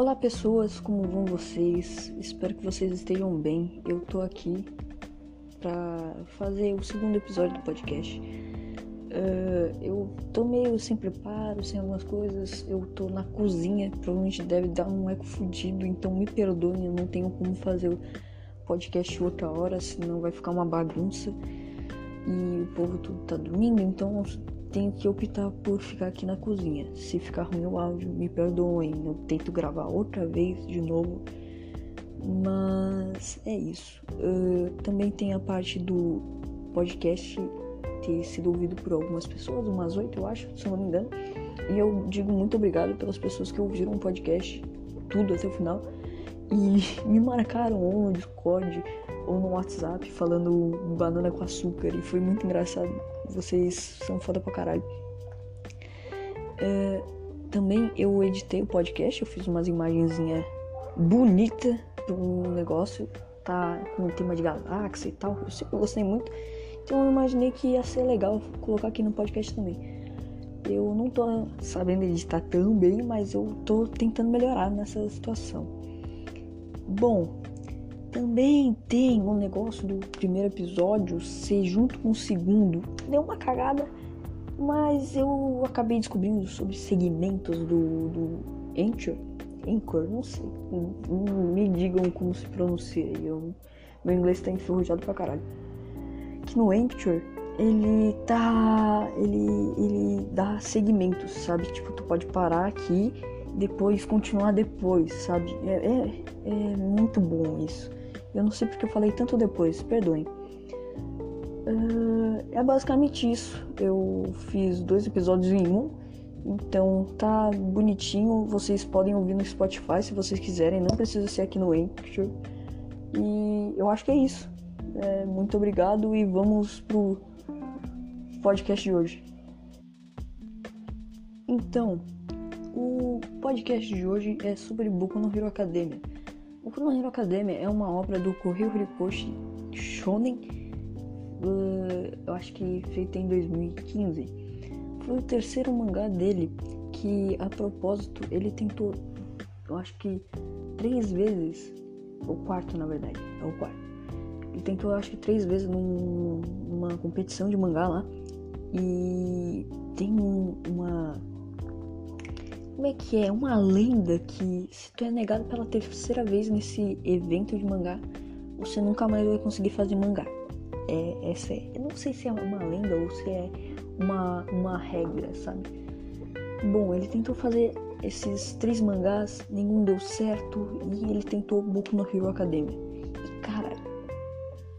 Olá pessoas, como vão vocês? Espero que vocês estejam bem. Eu tô aqui para fazer o segundo episódio do podcast. Uh, eu tô meio sem preparo, sem algumas coisas. Eu tô na cozinha, provavelmente deve dar um eco fudido, então me perdoem, eu não tenho como fazer o podcast outra hora, senão vai ficar uma bagunça. E o povo tudo tá dormindo, então tenho que optar por ficar aqui na cozinha. Se ficar ruim o áudio, me perdoem, eu tento gravar outra vez de novo. Mas é isso. Uh, também tem a parte do podcast ter sido ouvido por algumas pessoas, umas oito eu acho, se eu não me engano. E eu digo muito obrigado pelas pessoas que ouviram o podcast tudo até o final e me marcaram ou no Discord ou no WhatsApp falando banana com açúcar e foi muito engraçado. Vocês são foda pra caralho. É, também eu editei o podcast, eu fiz umas imagenzinhas bonitas pro negócio, tá com o tema de galáxia e tal. Eu sempre gostei muito. Então eu imaginei que ia ser legal colocar aqui no podcast também. Eu não tô sabendo editar tão bem, mas eu tô tentando melhorar nessa situação. Bom, também tem um negócio do primeiro episódio ser junto com o segundo. Deu uma cagada, mas eu acabei descobrindo sobre segmentos do, do Anchor. Anchor, não sei. Me digam como se pronuncia. Eu, meu inglês tá enferrujado pra caralho. Que no Anchor ele tá. Ele, ele dá segmentos, sabe? Tipo, tu pode parar aqui depois continuar depois, sabe? É, é, é muito bom isso. Eu não sei porque eu falei tanto depois, perdoem. Uh, é basicamente isso. Eu fiz dois episódios em um, então tá bonitinho. Vocês podem ouvir no Spotify se vocês quiserem, não precisa ser aqui no Anchor. E eu acho que é isso. É, muito obrigado e vamos pro podcast de hoje. Então, o podcast de hoje é sobre Boku no Hero Academia. Boku no Hero Academia é uma obra do Kohei Horikoshi Shonen, uh, eu acho que feita em 2015. Foi o terceiro mangá dele que, a propósito, ele tentou, eu acho que três vezes, o quarto na verdade, é o quarto. Ele tentou, acho que três vezes num, numa competição de mangá lá e tem um, uma como é que é? Uma lenda que se tu é negado pela terceira vez nesse evento de mangá, você nunca mais vai conseguir fazer mangá. É, essa é, eu não sei se é uma lenda ou se é uma, uma regra, sabe? Bom, ele tentou fazer esses três mangás, nenhum deu certo e ele tentou Boku no Hero Academia. E cara,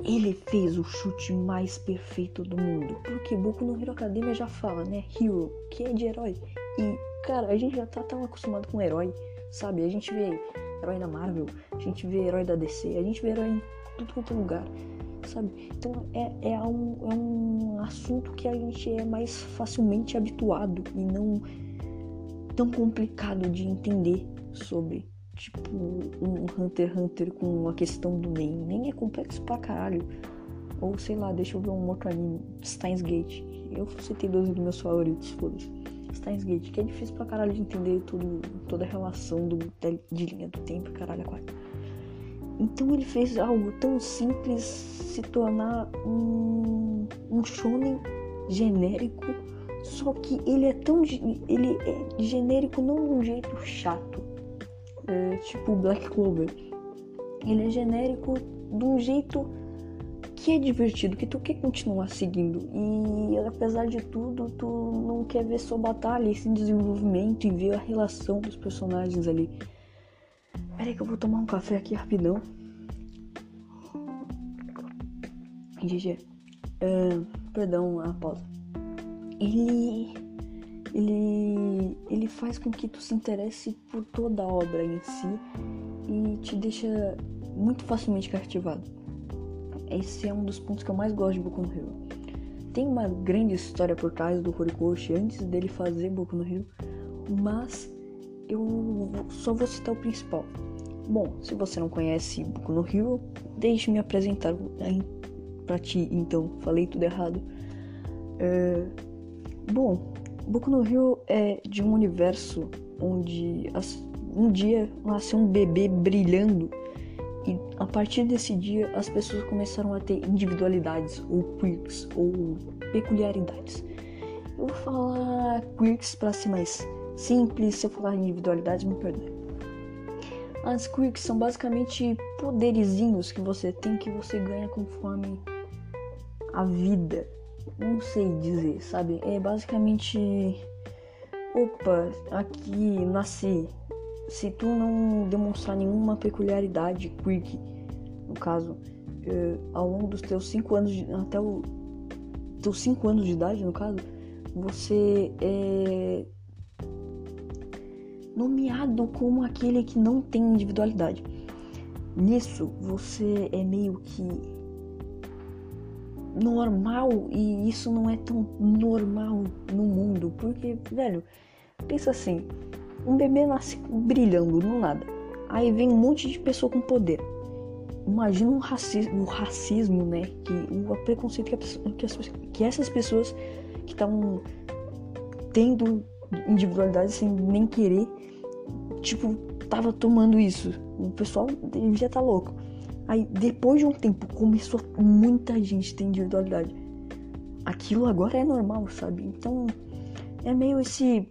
ele fez o chute mais perfeito do mundo. Porque Boku no Hero Academia já fala, né? Hero, que é de herói. E Cara, a gente já tá tão acostumado com herói, sabe? A gente vê herói da Marvel, a gente vê herói da DC, a gente vê herói em tudo quanto é lugar, sabe? Então é, é, um, é um assunto que a gente é mais facilmente habituado e não tão complicado de entender sobre. Tipo, um Hunter x Hunter com a questão do Nen. Nem é complexo pra caralho. Ou sei lá, deixa eu ver um outro anime, Steins Gate. Eu citei dois dos meus favoritos, foda-se. Steins Gate, que é difícil pra caralho de entender tudo, toda a relação do, de linha do tempo, caralho, quatro. Então ele fez algo tão simples se tornar um, um shonen genérico, só que ele é tão ele é genérico não de um jeito chato, é, tipo Black Clover. Ele é genérico de um jeito que é divertido, que tu quer continuar seguindo. E apesar de tudo, tu não quer ver só batalha, esse desenvolvimento e ver a relação dos personagens ali. Pera aí que eu vou tomar um café aqui rapidão. GG. Uh, perdão a pausa. Ele. Ele. Ele faz com que tu se interesse por toda a obra em si e te deixa muito facilmente cativado. Esse é um dos pontos que eu mais gosto de Boku no Hero. Tem uma grande história por trás do Horikoshi antes dele fazer Boku no Hero, mas eu só vou citar o principal. Bom, se você não conhece Boku no Hero, deixe-me apresentar para ti. Então, falei tudo errado. É... Bom, Boku no Hero é de um universo onde um dia nasceu um bebê brilhando e a partir desse dia as pessoas começaram a ter individualidades ou quirks ou peculiaridades. Eu vou falar quirks para ser mais simples, se eu falar individualidades, me perdoe. As quirks são basicamente poderizinhos que você tem que você ganha conforme a vida. Não sei dizer, sabe? É basicamente. Opa, aqui nasci. Se tu não demonstrar nenhuma peculiaridade quirk, no caso, uh, ao longo dos teus 5 anos, de, até o teus 5 anos de idade, no caso, você é nomeado como aquele que não tem individualidade. Nisso você é meio que normal e isso não é tão normal no mundo, porque, velho, pensa assim, um bebê nasce brilhando no nada. Aí vem um monte de pessoa com poder. Imagina o racismo, o racismo né? Que, o preconceito que, a, que, as, que essas pessoas que estão tendo individualidade sem nem querer tipo, tava tomando isso. O pessoal devia estar tá louco. Aí, depois de um tempo, começou muita gente ter individualidade. Aquilo agora é normal, sabe? Então, é meio esse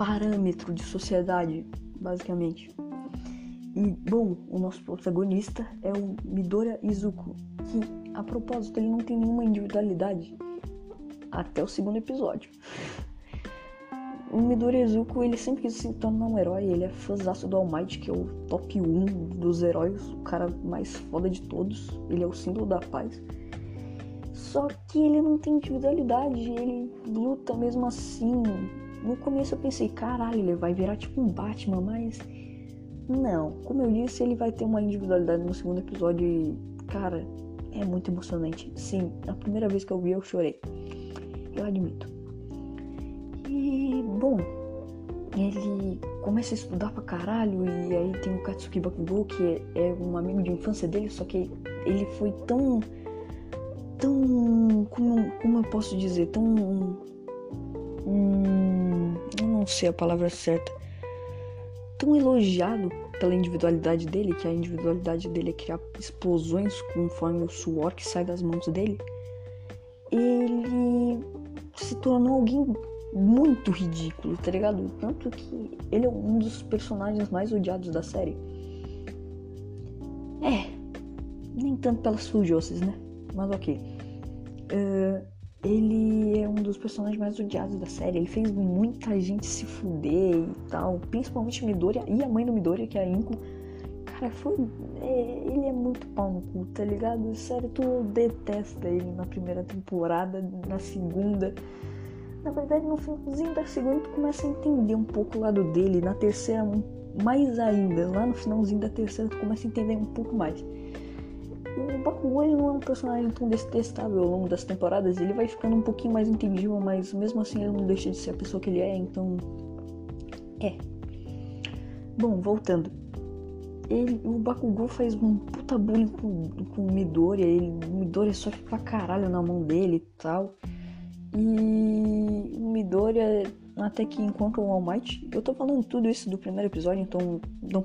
parâmetro de sociedade, basicamente. E, bom, o nosso protagonista é o Midora Izuku, que, a propósito, ele não tem nenhuma individualidade até o segundo episódio. O Midorizuku, ele sempre quis se tornar um herói, ele é fãzaço do All Might, que é o top 1 dos heróis, o cara mais foda de todos, ele é o símbolo da paz. Só que ele não tem individualidade, ele luta mesmo assim. No começo eu pensei, caralho, ele vai virar tipo um Batman, mas não. Como eu disse, ele vai ter uma individualidade no segundo episódio e, cara, é muito emocionante. Sim, a primeira vez que eu vi eu chorei. Eu admito. E, bom, ele começa a estudar pra caralho e aí tem o Katsuki Bakugo, que é, um amigo de infância dele, só que ele foi tão. tão. como, como eu posso dizer? tão. Hum, eu não sei a palavra certa. Tão elogiado pela individualidade dele, que a individualidade dele é criar explosões conforme o suor que sai das mãos dele. Ele se tornou alguém muito ridículo, tá ligado? Tanto que ele é um dos personagens mais odiados da série. É, nem tanto pelas Fujoses, né? Mas ok. Uh, ele é um dos personagens mais odiados da série. Ele fez muita gente se fuder e tal. Principalmente Midoriya e a mãe do Midoriya, que é a Inko. Cara, foi. É, ele é muito pau no cu, tá ligado? Sério, tu detesta ele na primeira temporada, na segunda. Na verdade, no finalzinho da segunda, tu começa a entender um pouco o lado dele. Na terceira, mais ainda. Lá no finalzinho da terceira, tu começa a entender um pouco mais. O Bakugou não é um personagem tão detestável ao longo das temporadas. Ele vai ficando um pouquinho mais entendível, mas mesmo assim ele não deixa de ser a pessoa que ele é, então. É. Bom, voltando. Ele, o Bakugou faz um puta bullying com, com o Midoriya. Ele, o Midoriya sofre pra caralho na mão dele e tal. E o Midoriya até que encontra o All Might. Eu tô falando tudo isso do primeiro episódio, então não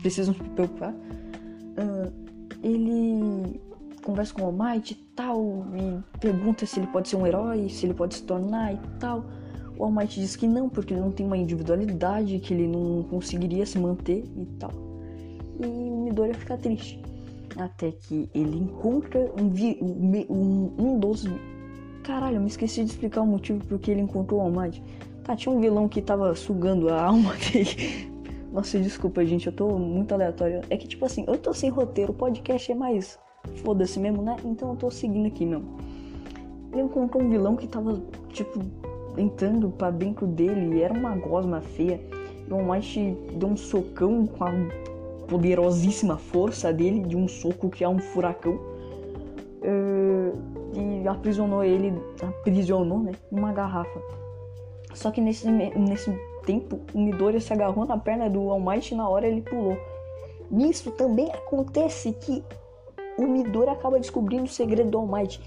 precisam se preocupar. Uh, ele conversa com o All Might e tal, e pergunta se ele pode ser um herói, se ele pode se tornar e tal. O All Might diz que não, porque ele não tem uma individualidade, que ele não conseguiria se manter e tal. E Midoriya fica triste. Até que ele encontra um, um, um dos Caralho, eu me esqueci de explicar o motivo porque ele encontrou o All Might. Tá, tinha um vilão que tava sugando a alma dele. Nossa, desculpa, gente, eu tô muito aleatório. É que, tipo assim, eu tô sem roteiro, o podcast é mais foda-se mesmo, né? Então eu tô seguindo aqui mesmo. Ele encontrou um vilão que tava, tipo, entrando pra dentro dele e era uma gosma feia. E o All Might deu um socão com a poderosíssima força dele, de um soco que é um furacão. Uh e aprisionou ele, aprisionou, né, uma garrafa. Só que nesse, nesse tempo, o Midoriya se agarrou na perna do All Might e na hora ele pulou. Nisso também acontece que o Midoriya acaba descobrindo o segredo do All Might.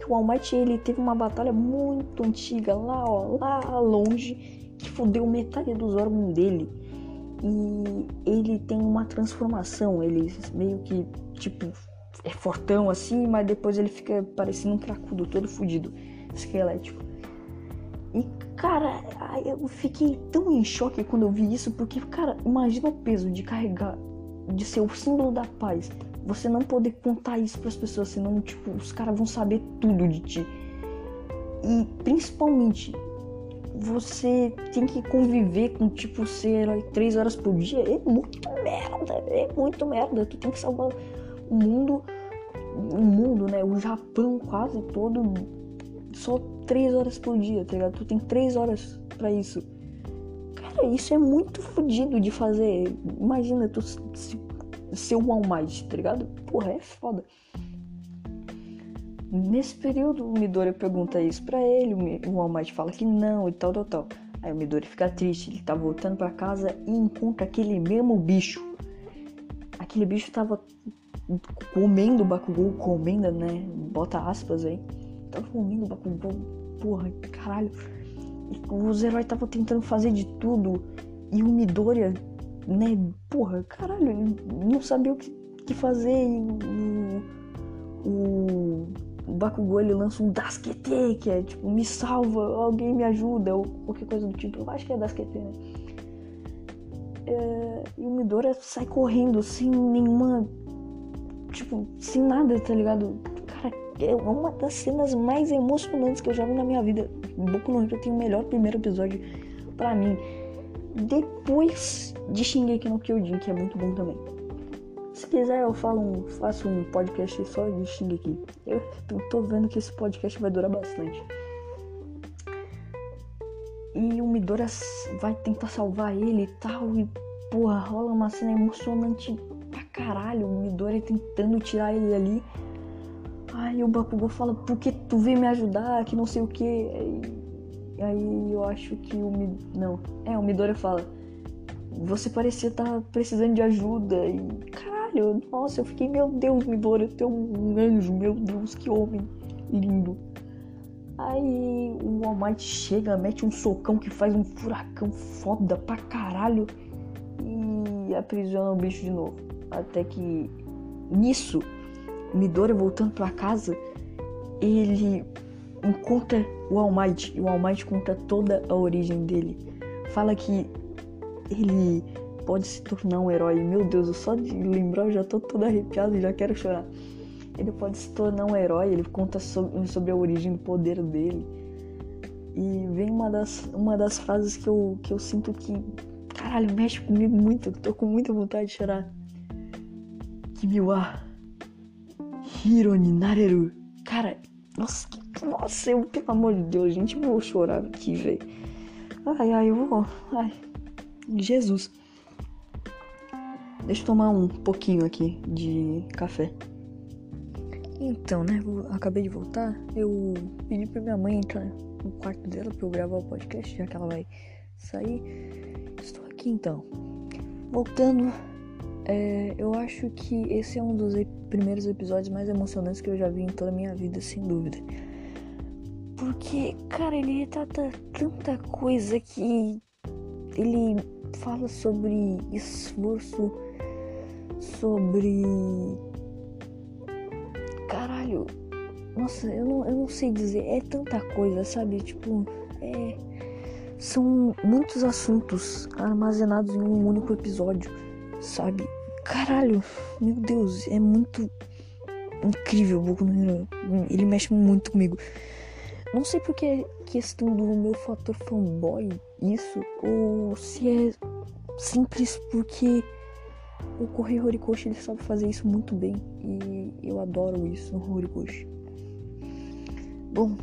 Que o All Might ele teve uma batalha muito antiga lá, ó, lá longe, que fodeu metade dos órgãos dele. e ele tem uma transformação. Ele meio que, tipo, é fortão assim, mas depois ele fica parecendo um cracudo, todo fudido, esquelético. E, cara, eu fiquei tão em choque quando eu vi isso, porque, cara, imagina o peso de carregar, de ser o símbolo da paz. Você não poder contar isso para as pessoas, senão, tipo, os caras vão saber tudo de ti. E, principalmente, você tem que conviver com, tipo, ser herói três horas por dia. É muito merda, é muito merda. Tu tem que salvar o mundo, o mundo, né? O Japão quase todo, só três horas por dia, tá ligado? Tu tem três horas para isso. Cara, isso é muito fodido de fazer. Imagina tu ser um All Might, tá ligado? Porra, é foda. Nesse período, o Midori pergunta isso pra ele, o All Might fala que não e tal, tal, tal. Aí o Midori fica triste, ele tá voltando para casa e encontra aquele mesmo bicho. Aquele bicho tava comendo o Bakugou, comendo, né? Bota aspas aí. Tava comendo o Bakugou, porra, caralho. Os heróis estavam tentando fazer de tudo e o Midori, né? Porra, caralho, não sabia o que, que fazer. E o, o Bakugou ele lança um Daskete, que é tipo, me salva, alguém me ajuda, ou qualquer coisa do tipo. Eu acho que é Daskete, né? É, e o Midora sai correndo sem nenhuma. Tipo, sem nada, tá ligado? É uma das cenas mais emocionantes que eu já vi na minha vida. Boku no Hero tem o melhor primeiro episódio para mim. Depois de Shingeki no Kyojin, que é muito bom também. Se quiser, eu falo um, faço um podcast só de Shingeki. Eu tô vendo que esse podcast vai durar bastante. E o Midora vai tentar salvar ele e tal. E, porra, rola uma cena emocionante pra caralho. O Midora tentando tirar ele ali. Aí o Bakugou fala, por que tu veio me ajudar? Que não sei o que. E aí eu acho que o Midora. Não, é, o Midora fala. Você parecia estar tá precisando de ajuda. E, caralho, nossa, eu fiquei, meu Deus, Midori, tu é um anjo, meu Deus, que homem lindo. Aí o All Might chega, mete um socão que faz um furacão foda pra caralho e aprisiona o bicho de novo. Até que nisso, Midori voltando pra casa, ele encontra o All Might e o All Might conta toda a origem dele. Fala que ele pode se tornar um herói. Meu Deus, só de lembrar eu já tô todo arrepiado e já quero chorar. Ele pode se tornar um herói, ele conta sobre, sobre a origem do poder dele. E vem uma das, uma das frases que eu, que eu sinto que, caralho, mexe comigo muito. Eu tô com muita vontade de chorar. Kimiwa Hiro ni nareru. Cara, nossa, nossa, eu, pelo amor de Deus, gente, eu vou chorar aqui, velho. Ai, ai, eu vou. Ai, Jesus. Deixa eu tomar um pouquinho aqui de café. Então, né? Acabei de voltar. Eu pedi pra minha mãe entrar no quarto dela pra eu gravar o podcast, já que ela vai sair. Estou aqui então. Voltando, é, eu acho que esse é um dos primeiros episódios mais emocionantes que eu já vi em toda a minha vida, sem dúvida. Porque, cara, ele retrata tanta coisa que ele fala sobre esforço sobre. Caralho. Nossa, eu não, eu não sei dizer. É tanta coisa, sabe? Tipo, é. São muitos assuntos armazenados em um único episódio, sabe? Caralho, meu Deus, é muito incrível Boku no Hero. Ele mexe muito comigo. Não sei porque é questão do meu fator fanboy isso, ou se é simples porque o Correio Horikoshi ele sabe fazer isso muito bem e eu adoro isso no Horikoshi. Bom,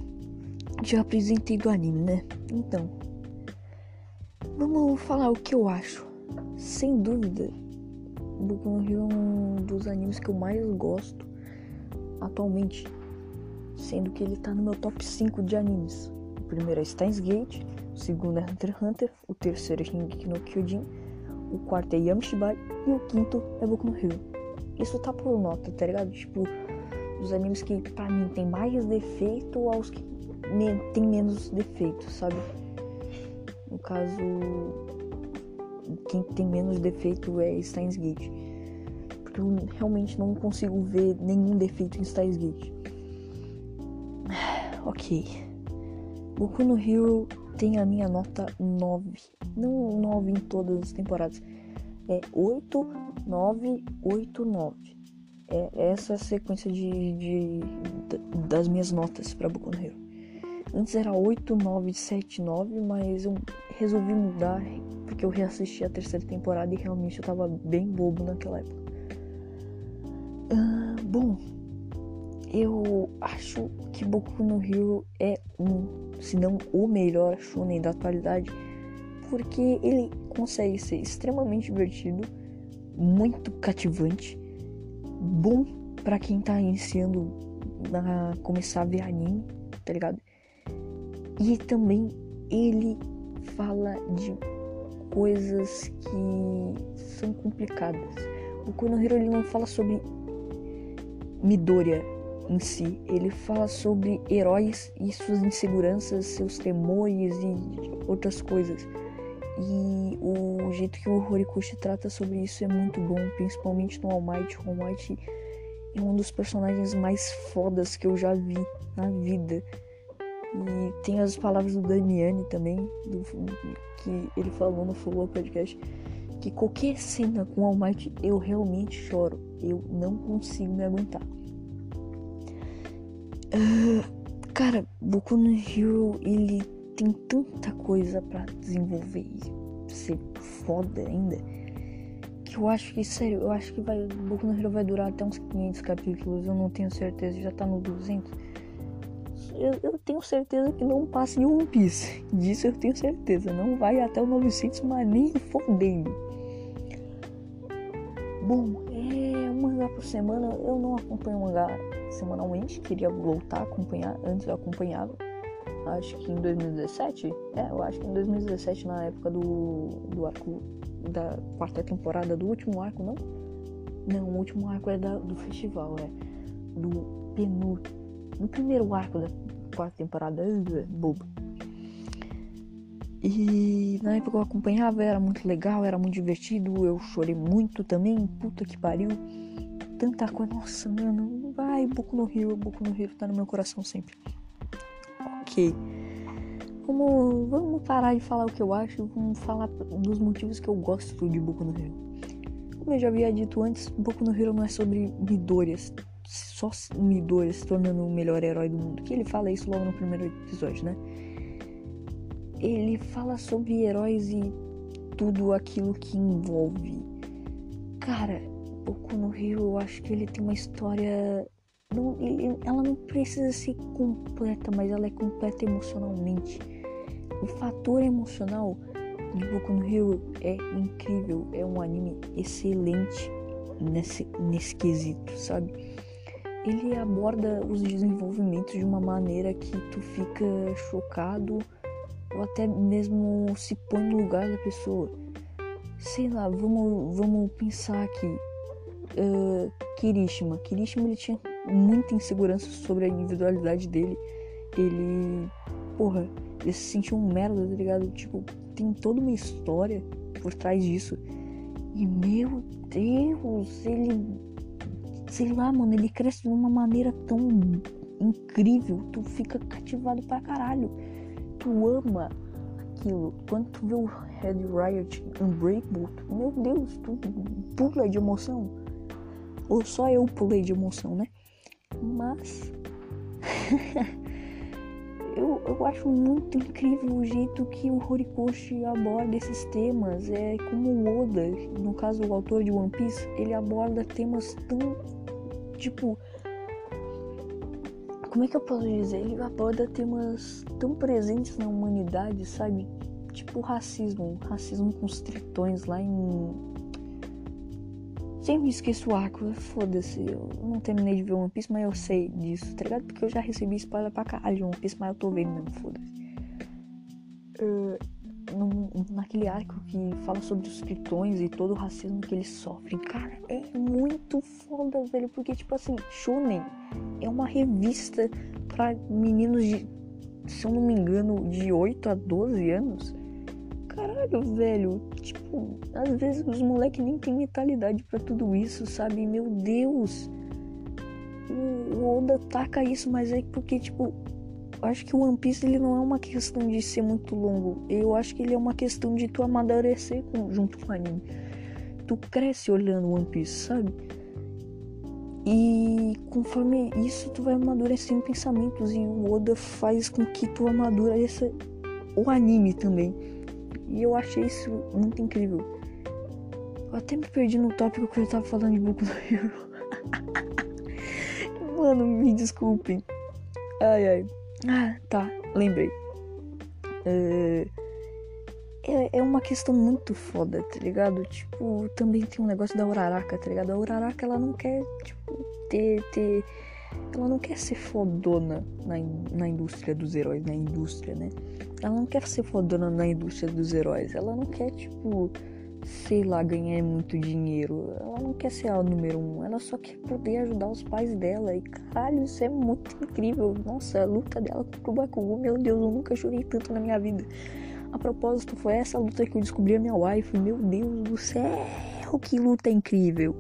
já apresentei do anime, né? Então, vamos falar o que eu acho. Sem dúvida, Boku no Hero é um dos animes que eu mais gosto atualmente, sendo que ele tá no meu top 5 de animes. O primeiro é Steins Gate, o segundo é Hunter x Hunter, o terceiro é Shingeki no Kyojin o quarto é Yamishibai e o quinto é Boku no Hero. Isso tá por nota, tá ligado? Tipo, os animes que pra mim tem mais defeito aos que me, tem menos defeito, sabe? No caso, quem tem menos defeito é Steins Gate. Porque eu realmente não consigo ver nenhum defeito em Steins Gate. Ok. Boku no Hero tem a minha nota 9. Não 9 em todas as temporadas. É 8, 9, 8, 9. É essa a sequência de, de, de das minhas notas para Boku no Hero. Antes era 8, 9, 7, 9, mas eu resolvi mudar porque eu reassisti a terceira temporada e realmente eu tava bem bobo naquela época. Uh, bom, eu acho que Boku no Hero é um, se não o melhor shonen da atualidade, porque ele consegue ser extremamente divertido, muito cativante, bom para quem tá iniciando a começar a ver anime, tá ligado? E também ele fala de coisas que são complicadas. O Konohiro ele não fala sobre Midoriya em si, ele fala sobre heróis e suas inseguranças, seus temores e outras coisas. E o jeito que o Horikoshi trata sobre isso é muito bom, principalmente no All Might. O All Might é um dos personagens mais fodas que eu já vi na vida. E tem as palavras do Damiani também, do, que ele falou no Follow Podcast, que qualquer cena com All Might eu realmente choro. Eu não consigo me aguentar. Uh, cara, Boku no Hero, ele tem tanta coisa para desenvolver e ser foda ainda. Que eu acho que, sério, eu acho que vai, Boku no Hero vai durar até uns 500 capítulos, eu não tenho certeza, já tá no 200 eu, eu, tenho certeza que não passa em One Piece. Disso eu tenho certeza. Não vai até o 900, mas nem fodendo. Bom, é um mangá por semana. Eu não acompanho mangá semanalmente. Queria voltar a acompanhar. Antes eu acompanhava. Acho que em 2017. É, eu acho que em 2017, na época do, do arco da quarta temporada do último arco, não? Não, o último arco é da, do festival, é. Do penúltimo no primeiro arco da quarta temporada, bobo. E na época eu acompanhava, era muito legal, era muito divertido, eu chorei muito também, puta que pariu. Tanta coisa, nossa, mano, vai, Boku no Hero, Boku no Hero tá no meu coração sempre. Ok. Vamos, vamos parar de falar o que eu acho, vamos falar dos motivos que eu gosto de Boku no Hero. Como eu já havia dito antes, Boku no Hero não é sobre Midorias, só Midori se tornando o melhor herói do mundo. Que ele fala isso logo no primeiro episódio, né? Ele fala sobre heróis e tudo aquilo que envolve. Cara, Boku no Hero, eu acho que ele tem uma história. Não, ele, ela não precisa ser completa, mas ela é completa emocionalmente. O fator emocional de Boku no Hero é incrível. É um anime excelente nesse, nesse quesito, sabe? Ele aborda os desenvolvimentos de uma maneira que tu fica chocado ou até mesmo se põe no lugar da pessoa. Sei lá, vamos, vamos pensar aqui. Uh, Kirishima. Kirishima ele tinha muita insegurança sobre a individualidade dele. Ele. Porra, ele se sentiu um merda, tá ligado? Tipo, tem toda uma história por trás disso. E meu Deus, ele sei lá, mano, ele cresce de uma maneira tão incrível, tu fica cativado pra caralho. Tu ama aquilo. Quando tu vê o Red Riot Unbreakable, tu, meu Deus, tu pula de emoção. Ou só eu pulei de emoção, né? Mas. eu, eu acho muito incrível o jeito que o Horikoshi aborda esses temas. É como o Oda, no caso o autor de One Piece, ele aborda temas tão tipo. Como é que eu posso dizer? Ele aborda temas tão presentes na humanidade, sabe? Tipo racismo. Racismo com os tritões lá em. Sempre esqueço o arco, foda-se. Eu não terminei de ver One Piece, mas eu sei disso, tá ligado? Porque eu já recebi spoiler pra caralho de One Piece, mas eu tô vendo mesmo, foda-se. Uh, naquele arco que fala sobre os tritões e todo o racismo que eles sofrem. Cara, é muito foda, velho. Porque, tipo assim, Shonen é uma revista para meninos de, se eu não me engano, de 8 a 12 anos. caralho, velho. Tipo, às vezes os moleques nem tem mentalidade para tudo isso, sabe? Meu Deus. O Oda taca isso, mas é porque, tipo, acho que o One Piece ele não é uma questão de ser muito longo. Eu acho que ele é uma questão de tu amadurecer com, junto com o anime. Tu cresce olhando One Piece, sabe? E conforme isso, tu vai amadurecendo pensamentos. E o Oda faz com que tu amadureça o anime também. E eu achei isso muito incrível. Eu até me perdi no tópico que eu tava falando de Boku no Hero. Mano, me desculpem. Ai, ai. Ah, tá, lembrei. É, é, é uma questão muito foda, tá ligado? Tipo, também tem um negócio da Uraraka, tá ligado? A Uraraka, ela não quer, tipo, ter, ter... Ela não quer ser fodona na, na indústria dos heróis, na indústria, né? Ela não quer ser fodona na indústria dos heróis. Ela não quer, tipo, sei lá, ganhar muito dinheiro. Ela não quer ser a número um. Ela só quer poder ajudar os pais dela. E caralho, isso é muito incrível. Nossa, a luta dela contra o Bakugo, meu Deus, eu nunca chorei tanto na minha vida. A propósito, foi essa luta que eu descobri a minha wife. Meu Deus do céu, que luta incrível.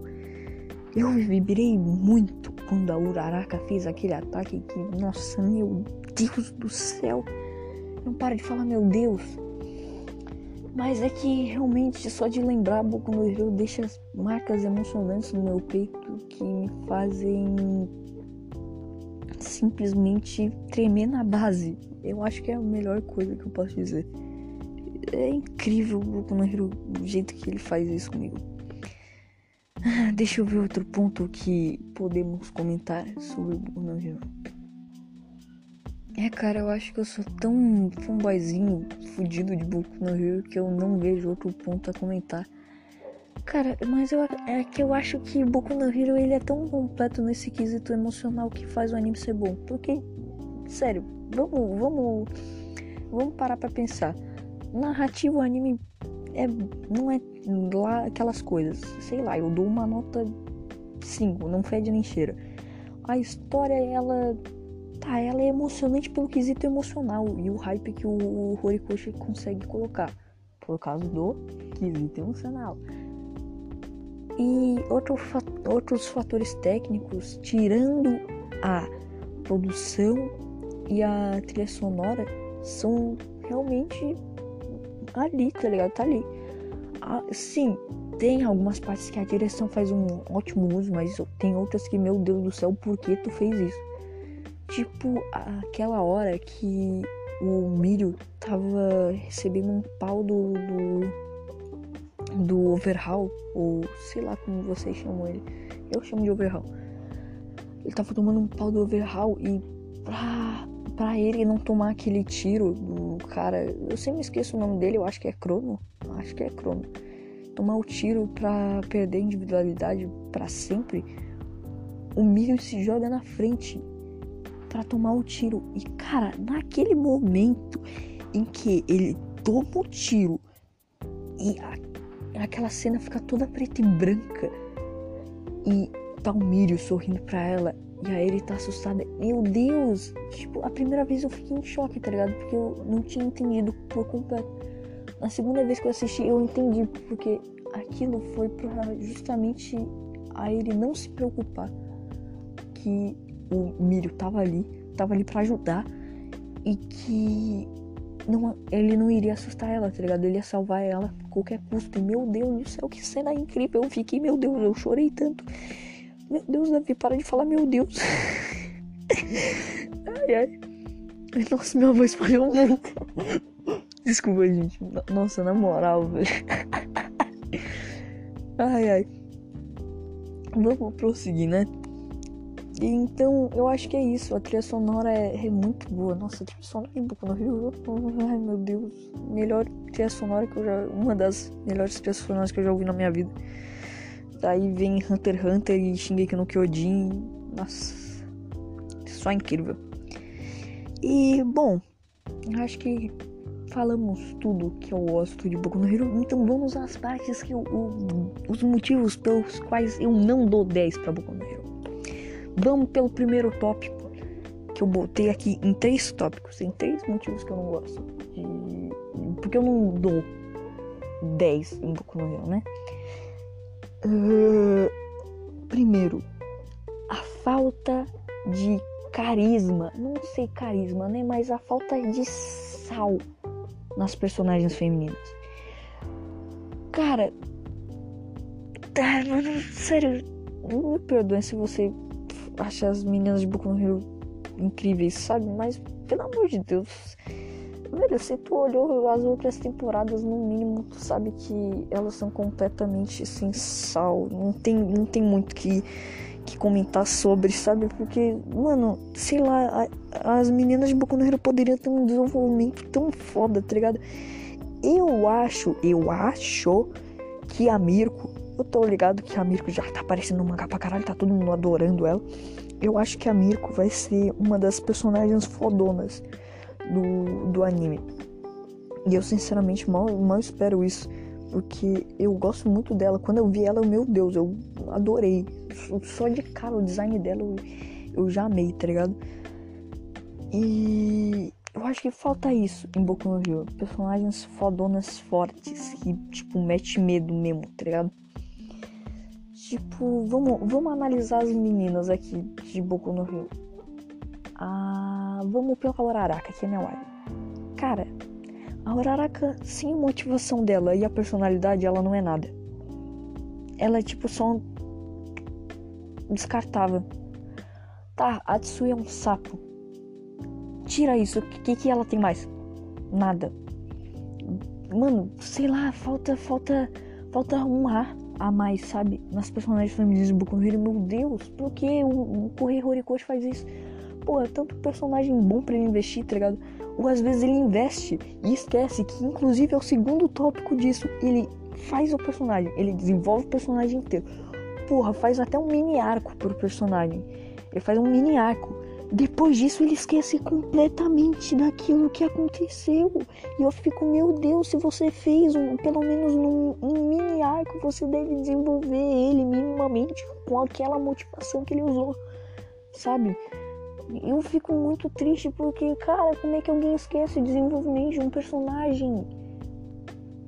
Eu vibrei muito quando a Uraraka fez aquele ataque que, nossa, meu Deus do céu. Não para de falar, meu Deus. Mas é que realmente só de lembrar Boku no Hero deixa marcas emocionantes no meu peito que me fazem simplesmente tremer na base. Eu acho que é a melhor coisa que eu posso dizer. É incrível o Boku no Hero, o jeito que ele faz isso comigo. Deixa eu ver outro ponto que podemos comentar sobre o Boku no Hero. É, cara, eu acho que eu sou tão fanboyzinho fudido de Boku no Hero que eu não vejo outro ponto a comentar. Cara, mas eu, é que eu acho que Boku no Hero ele é tão completo nesse quesito emocional que faz o anime ser bom. Porque, sério, vamos, vamos, vamos parar pra pensar. Narrativo, anime é, não é lá aquelas coisas. Sei lá, eu dou uma nota 5, não fede nem cheira. A história, ela tá, ela é emocionante pelo quesito emocional e o hype que o Horikoshi consegue colocar por causa do quesito emocional. E outro, outros fatores técnicos, tirando a produção e a trilha sonora, são realmente ali, tá ligado? Tá ali. Ah, sim, tem algumas partes que a direção faz um ótimo uso, mas tem outras que, meu Deus do céu, por que tu fez isso? Tipo aquela hora que o Milho tava recebendo um pau do, do, do Overhaul, ou sei lá como vocês chamam ele. Eu chamo de Overhaul. Ele tava tomando um pau do Overhaul e pra, pra ele não tomar aquele tiro do cara. Eu sempre esqueço o nome dele, eu acho que é Crono. Acho que é Crono. Tomar o tiro pra perder a individualidade para sempre. O Milho se joga na frente para tomar o tiro. E cara, naquele momento em que ele toma o tiro e a, aquela cena fica toda preta e branca e tá o Mírio sorrindo pra ela e aí ele tá assustada. Meu Deus! Tipo, a primeira vez eu fiquei em choque, tá ligado? Porque eu não tinha entendido por completo. Na segunda vez que eu assisti, eu entendi, porque aquilo foi pra justamente a ele não se preocupar que o Mírio tava ali, tava ali para ajudar e que não, ele não iria assustar ela, tá ligado? Ele ia salvar ela a qualquer custo. Meu Deus do céu, que cena incrível! Eu fiquei, meu Deus, eu chorei tanto. Meu Deus, Davi, para de falar, meu Deus. ai, ai. Nossa, minha voz falhou muito. Desculpa, gente. Nossa, na moral, velho. ai, ai. Vamos prosseguir, né? Então, eu acho que é isso. A trilha sonora é, é muito boa. Nossa, a trilha sonora de Boku no Rio. Ai, meu Deus. Melhor trilha sonora que eu já. Uma das melhores trilhas sonoras que eu já ouvi na minha vida. Daí vem Hunter x Hunter e Shingeki no Kyojin. Nossa. Só incrível. E, bom. Acho que falamos tudo que eu gosto de Boku no Hero. Então vamos às partes que eu, os motivos pelos quais eu não dou 10 pra Boku no Hero. Vamos pelo primeiro tópico que eu botei aqui em três tópicos. Tem três motivos que eu não gosto. De... Porque eu não dou 10 em Boku no Hero, né? Uh, primeiro, a falta de carisma, não sei carisma, né? Mas a falta de sal nas personagens femininas. Cara, tá, sério, me perdoe se você acha as meninas de Boku no Hero incríveis, sabe? Mas, pelo amor de Deus, velho, se tu olhou as outras temporadas, no mínimo, tu sabe que elas são completamente sem sal. Não tem, não tem muito que, que comentar sobre, sabe? Porque, mano, sei lá, a, as meninas de Boku no Hero poderiam ter um desenvolvimento tão foda, tá ligado? Eu acho, eu acho que a Mirko eu tô ligado que a Mirko já tá aparecendo no mangá pra caralho, tá todo mundo adorando ela. Eu acho que a Mirko vai ser uma das personagens fodonas do, do anime. E eu sinceramente mal, mal espero isso. Porque eu gosto muito dela. Quando eu vi ela, meu Deus, eu adorei. Só de cara o design dela eu, eu já amei, tá ligado? E eu acho que falta isso em Boku no Hero. Personagens fodonas fortes que, tipo, mete medo mesmo, tá ligado? Tipo, vamos, vamos analisar as meninas aqui de Boku no Rio. Ah, vamos pela Uraraka, que é minha wife. Cara, a Uraraka, sem motivação dela e a personalidade, ela não é nada. Ela é tipo só descartável. Tá, a Tsui é um sapo. Tira isso, o que, que ela tem mais? Nada. Mano, sei lá, falta, falta, falta arrumar a mais, sabe? Nas personagens femininas do Boku. Meu Deus, por que o, o Correio Horikoshi faz isso? Pô, é tanto personagem bom para ele investir, tá ligado? Ou às vezes ele investe e esquece que, inclusive, é o segundo tópico disso. Ele faz o personagem, ele desenvolve o personagem inteiro. Porra, faz até um mini arco pro personagem. Ele faz um mini arco. Depois disso, ele esquece completamente daquilo que aconteceu. E eu fico, meu Deus, se você fez um, pelo menos num, um mini arco, você deve desenvolver ele minimamente com aquela motivação que ele usou, sabe? Eu fico muito triste porque, cara, como é que alguém esquece o desenvolvimento de um personagem?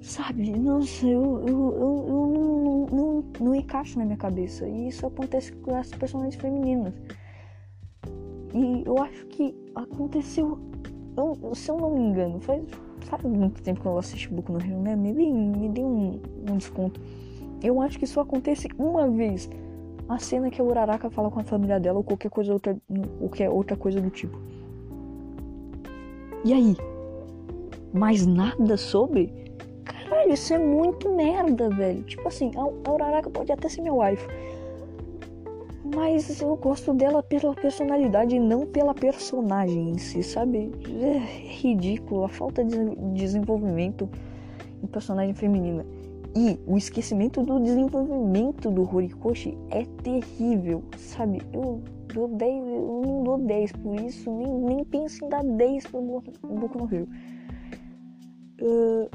Sabe? Nossa, eu, eu, eu, eu não, não, não, não encaixo na minha cabeça. E isso acontece com as personagens femininas. E eu acho que aconteceu. Eu, se eu não me engano, faz, faz muito tempo que eu assisti Boku no Hero, né? Me dê, me dê um, um desconto. Eu acho que isso acontece uma vez. A cena que a Uraraka fala com a família dela ou qualquer coisa outra, qualquer outra coisa do tipo. E aí? Mais nada sobre? Caralho, isso é muito merda, velho. Tipo assim, a Uraraka pode até ser meu wife mas eu gosto dela pela personalidade e não pela personagem em si, sabe? É ridículo a falta de desenvolvimento em personagem feminina. E o esquecimento do desenvolvimento do Horikoshi é terrível, sabe? Eu dou 10, eu não dou 10 por isso, nem, nem penso em dar 10 pro Boku no Hero. Uh,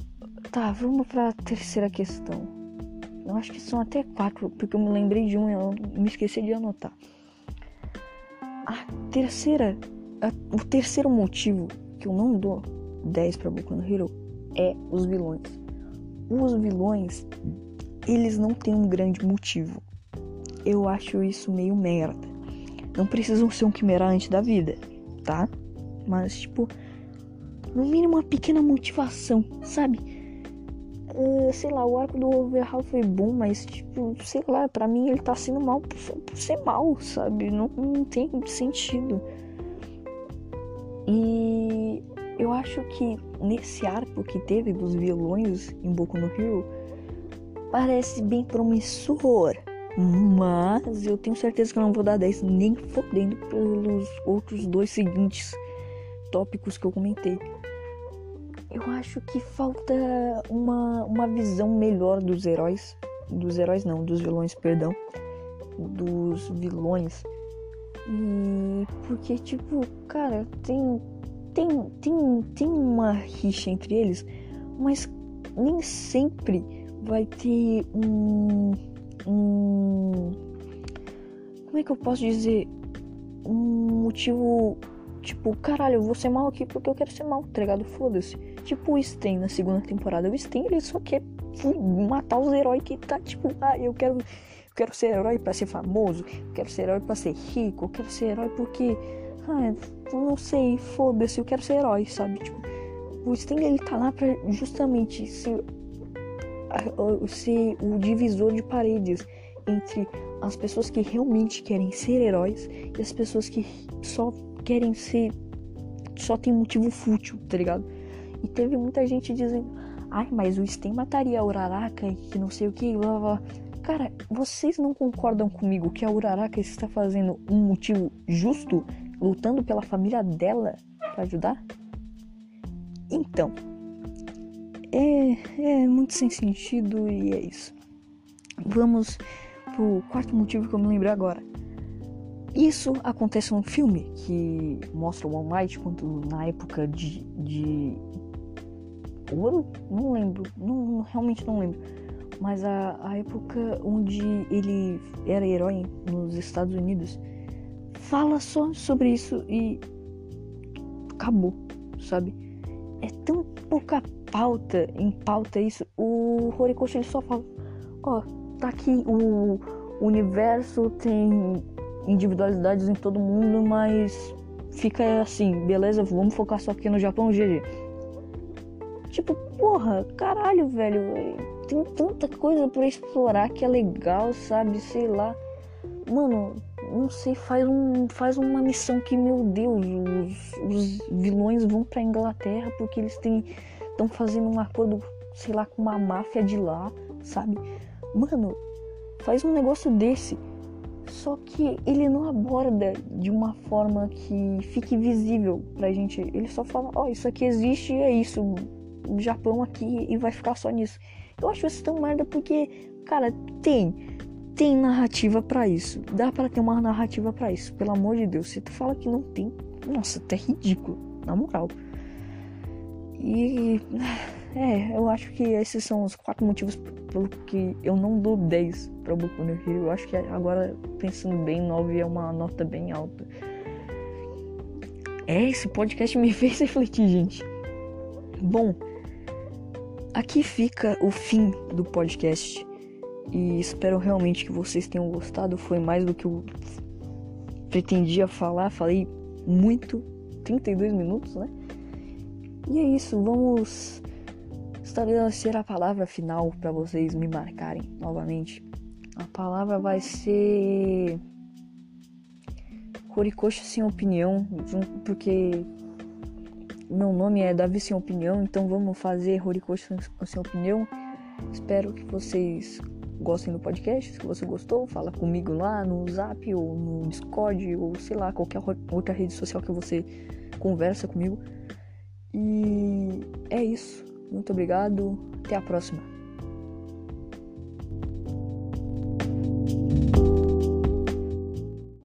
tá, vamos pra terceira questão. Eu acho que são até quatro, porque eu me lembrei de um e eu me esqueci de anotar. A terceira, a, o terceiro motivo que eu não dou 10 para Boku no Hero é os vilões. Os vilões, eles não têm um grande motivo. Eu acho isso meio merda. Não precisam ser um quimera antes da vida, tá? Mas, tipo, no mínimo uma pequena motivação, sabe? Uh, sei lá, o arco do Overhaul foi bom, mas, tipo, sei lá, pra mim ele tá sendo mal por, por ser mal, sabe? Não, não tem sentido. E eu acho que nesse arco que teve dos vilões em Boku no Hero, parece bem promissor. Mas eu tenho certeza que eu não vou dar 10 nem fodendo pelos outros dois seguintes tópicos que eu comentei eu acho que falta uma, uma visão melhor dos heróis. Dos heróis não, dos vilões, perdão. Dos vilões. E porque, tipo, cara, tem. Tem, tem, tem uma rixa entre eles, mas nem sempre vai ter um. um como é que eu posso dizer? Um motivo Tipo, caralho, eu vou ser mal aqui porque eu quero ser mal, tá ligado? Foda-se. Tipo o Sten na segunda temporada. O Sten, ele só quer matar os heróis que tá, tipo, ah, eu quero. Eu quero ser herói para ser famoso, eu quero ser herói para ser rico, eu quero ser herói porque. Ah, não sei, foda-se, eu quero ser herói, sabe? Tipo, o Sting ele tá lá pra justamente ser, ser o divisor de paredes entre as pessoas que realmente querem ser heróis e as pessoas que só querem ser. só tem motivo fútil, tá ligado? E teve muita gente dizendo: ai, mas o Sting mataria a Uraraka e que não sei o que, blá blá. Cara, vocês não concordam comigo que a Uraraka está fazendo um motivo justo, lutando pela família dela para ajudar? Então, é, é muito sem sentido e é isso. Vamos pro quarto motivo que eu me lembrei agora. Isso acontece num filme que mostra o All Might quando na época de, de ouro, não lembro, não, realmente não lembro. Mas a, a época onde ele era herói nos Estados Unidos fala só sobre isso e acabou, sabe? é tão pouca pauta em pauta isso. O Horikoshi ele só fala: Ó, oh, tá aqui o universo, tem individualidades em todo mundo, mas fica assim, beleza? Vamos focar só aqui no Japão, GG. Tipo, porra, caralho, velho. Tem tanta coisa para explorar que é legal, sabe? Sei lá. Mano, não sei, faz, um, faz uma missão que, meu Deus, os, os vilões vão pra Inglaterra porque eles estão fazendo um acordo, sei lá, com uma máfia de lá, sabe? Mano, faz um negócio desse. Só que ele não aborda de uma forma que fique visível pra gente. Ele só fala, ó, oh, isso aqui existe e é isso. O Japão aqui e vai ficar só nisso. Eu acho isso tão merda porque, cara, tem tem narrativa para isso. Dá para ter uma narrativa para isso. Pelo amor de Deus, se tu fala que não tem, nossa, até ridículo, na moral. E é, eu acho que esses são os quatro motivos pelo que eu não dou 10 para Boku no Hero. Eu acho que agora pensando bem, 9 é uma nota bem alta. É, esse podcast me fez refletir, gente. Bom, aqui fica o fim do podcast. E espero realmente que vocês tenham gostado. Foi mais do que eu pretendia falar. Falei muito, 32 minutos, né? E é isso, vamos estabelecer a palavra final para vocês me marcarem novamente. A palavra vai ser Horikoshi sem opinião, porque meu nome é Davi sem opinião, então vamos fazer Horikoshi sem opinião. Espero que vocês gostem do podcast. Se você gostou, fala comigo lá no Zap ou no Discord ou sei lá, qualquer outra rede social que você conversa comigo. E é isso. Muito obrigado. Até a próxima.